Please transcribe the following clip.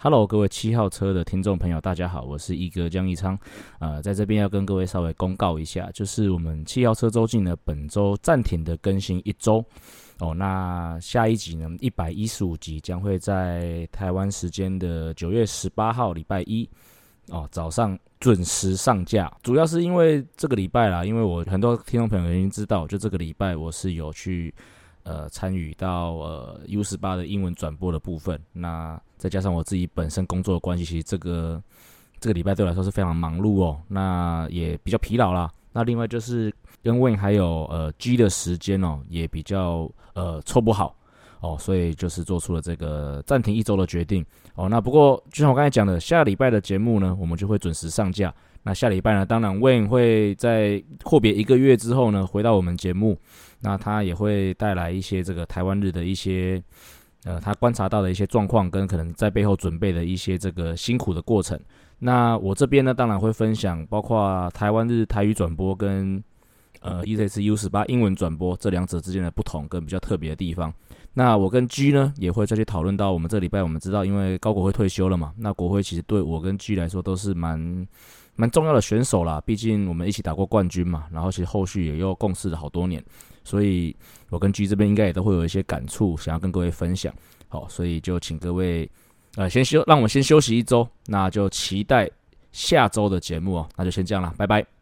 Hello，各位七号车的听众朋友，大家好，我是一哥江一昌。呃，在这边要跟各位稍微公告一下，就是我们七号车周记呢，本周暂停的更新一周哦。那下一集呢，一百一十五集将会在台湾时间的九月十八号礼拜一哦早上准时上架。主要是因为这个礼拜啦，因为我很多听众朋友已经知道，就这个礼拜我是有去。呃，参与到呃 U 十八的英文转播的部分，那再加上我自己本身工作的关系，其实这个这个礼拜对我来说是非常忙碌哦，那也比较疲劳啦。那另外就是跟 Win 还有呃 G 的时间哦，也比较呃凑不好。哦，所以就是做出了这个暂停一周的决定哦。那不过就像我刚才讲的，下礼拜的节目呢，我们就会准时上架。那下礼拜呢，当然 Win 会在阔别一个月之后呢，回到我们节目。那他也会带来一些这个台湾日的一些，呃，他观察到的一些状况，跟可能在背后准备的一些这个辛苦的过程。那我这边呢，当然会分享包括台湾日台语转播跟呃 EZS U 十八英文转播这两者之间的不同跟比较特别的地方。那我跟 G 呢也会再去讨论到，我们这礼拜我们知道，因为高国辉退休了嘛，那国辉其实对我跟 G 来说都是蛮蛮重要的选手啦，毕竟我们一起打过冠军嘛，然后其实后续也又共事了好多年。所以，我跟 G 这边应该也都会有一些感触，想要跟各位分享。好，所以就请各位，呃，先休，让我们先休息一周，那就期待下周的节目哦。那就先这样了，拜拜。